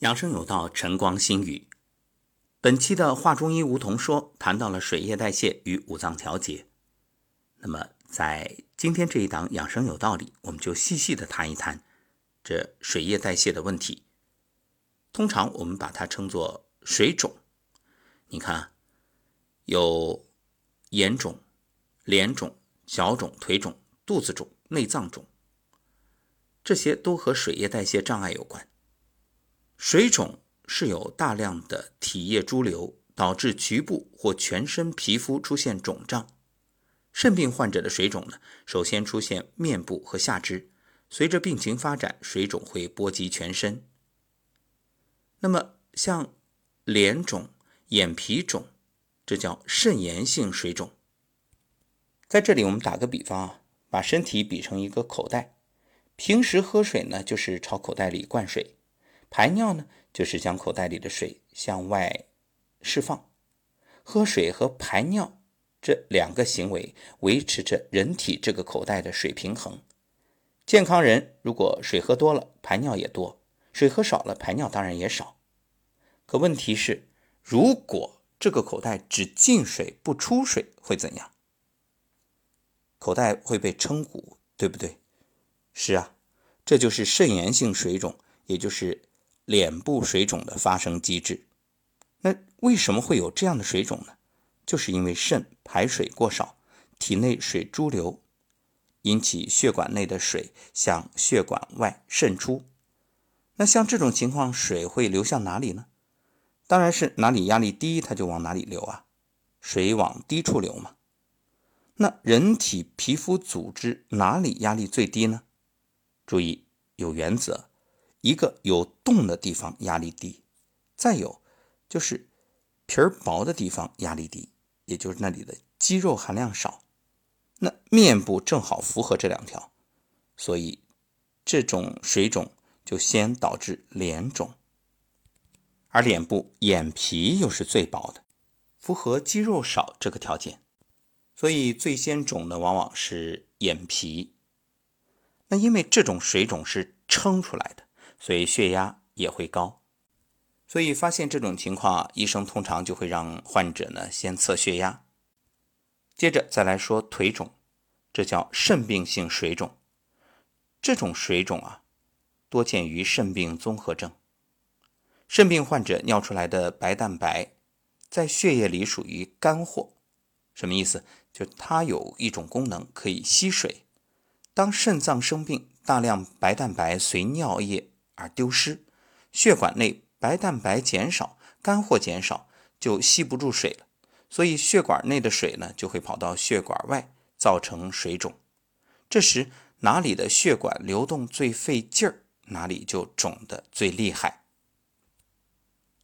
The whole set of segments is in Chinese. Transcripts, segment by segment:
养生有道，晨光心语。本期的话中医梧桐说谈到了水液代谢与五脏调节。那么，在今天这一档养生有道里，我们就细细的谈一谈这水液代谢的问题。通常我们把它称作水肿。你看，有眼肿、脸肿、脚肿、腿肿、肚子肿、内脏肿，这些都和水液代谢障碍有关。水肿是有大量的体液潴留，导致局部或全身皮肤出现肿胀。肾病患者的水肿呢，首先出现面部和下肢，随着病情发展，水肿会波及全身。那么像脸肿、眼皮肿，这叫肾炎性水肿。在这里，我们打个比方啊，把身体比成一个口袋，平时喝水呢，就是朝口袋里灌水。排尿呢，就是将口袋里的水向外释放。喝水和排尿这两个行为维持着人体这个口袋的水平衡。健康人如果水喝多了，排尿也多；水喝少了，排尿当然也少。可问题是，如果这个口袋只进水不出水，会怎样？口袋会被撑鼓，对不对？是啊，这就是肾炎性水肿，也就是。脸部水肿的发生机制，那为什么会有这样的水肿呢？就是因为肾排水过少，体内水潴留，引起血管内的水向血管外渗出。那像这种情况，水会流向哪里呢？当然是哪里压力低，它就往哪里流啊，水往低处流嘛。那人体皮肤组织哪里压力最低呢？注意有原则。一个有洞的地方压力低，再有就是皮儿薄的地方压力低，也就是那里的肌肉含量少。那面部正好符合这两条，所以这种水肿就先导致脸肿，而脸部眼皮又是最薄的，符合肌肉少这个条件，所以最先肿的往往是眼皮。那因为这种水肿是撑出来的。所以血压也会高，所以发现这种情况，医生通常就会让患者呢先测血压，接着再来说腿肿，这叫肾病性水肿。这种水肿啊，多见于肾病综合症。肾病患者尿出来的白蛋白，在血液里属于干货，什么意思？就它有一种功能可以吸水。当肾脏生病，大量白蛋白随尿液。而丢失，血管内白蛋白减少，干货减少，就吸不住水了。所以血管内的水呢，就会跑到血管外，造成水肿。这时哪里的血管流动最费劲儿，哪里就肿得最厉害。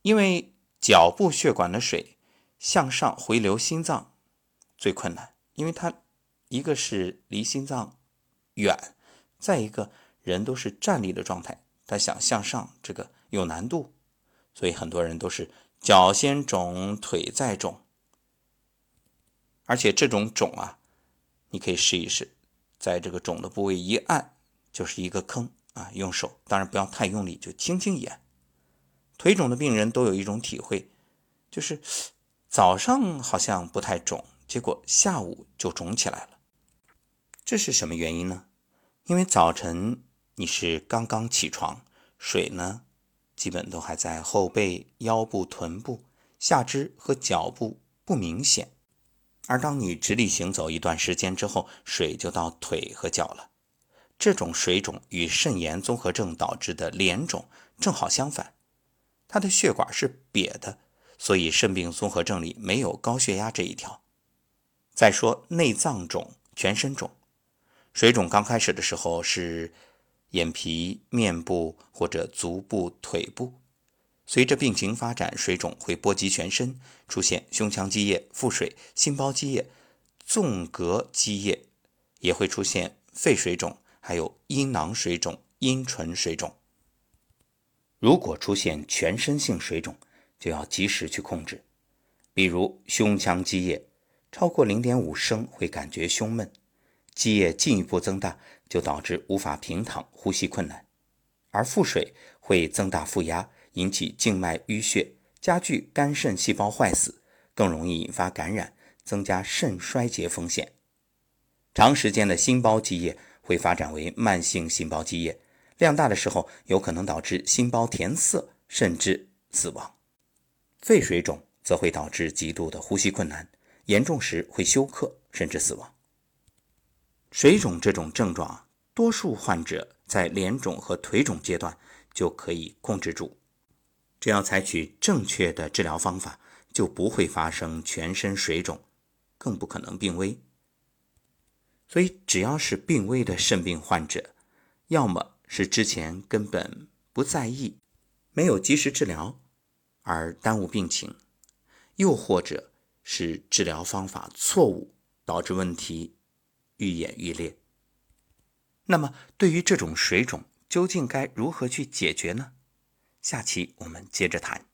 因为脚部血管的水向上回流心脏最困难，因为它一个是离心脏远，再一个人都是站立的状态。他想向上，这个有难度，所以很多人都是脚先肿，腿再肿。而且这种肿啊，你可以试一试，在这个肿的部位一按，就是一个坑啊。用手，当然不要太用力，就轻轻一按。腿肿的病人都有一种体会，就是早上好像不太肿，结果下午就肿起来了。这是什么原因呢？因为早晨。你是刚刚起床，水呢，基本都还在后背、腰部、臀部、下肢和脚部不明显，而当你直立行走一段时间之后，水就到腿和脚了。这种水肿与肾炎综合症导致的脸肿正好相反，它的血管是瘪的，所以肾病综合症里没有高血压这一条。再说内脏肿、全身肿，水肿刚开始的时候是。眼皮、面部或者足部、腿部，随着病情发展，水肿会波及全身，出现胸腔积液、腹水、心包积液、纵隔积液，也会出现肺水肿，还有阴囊水肿、阴唇水肿。如果出现全身性水肿，就要及时去控制，比如胸腔积液超过零点五升，会感觉胸闷。积液进一步增大，就导致无法平躺、呼吸困难；而腹水会增大腹压，引起静脉淤血，加剧肝肾细胞坏死，更容易引发感染，增加肾衰竭风险。长时间的心包积液会发展为慢性心包积液，量大的时候有可能导致心包填塞，甚至死亡。肺水肿则会导致极度的呼吸困难，严重时会休克，甚至死亡。水肿这种症状，多数患者在脸肿和腿肿阶段就可以控制住，只要采取正确的治疗方法，就不会发生全身水肿，更不可能病危。所以，只要是病危的肾病患者，要么是之前根本不在意，没有及时治疗，而耽误病情；又或者是治疗方法错误，导致问题愈演愈烈。那么，对于这种水肿，究竟该如何去解决呢？下期我们接着谈。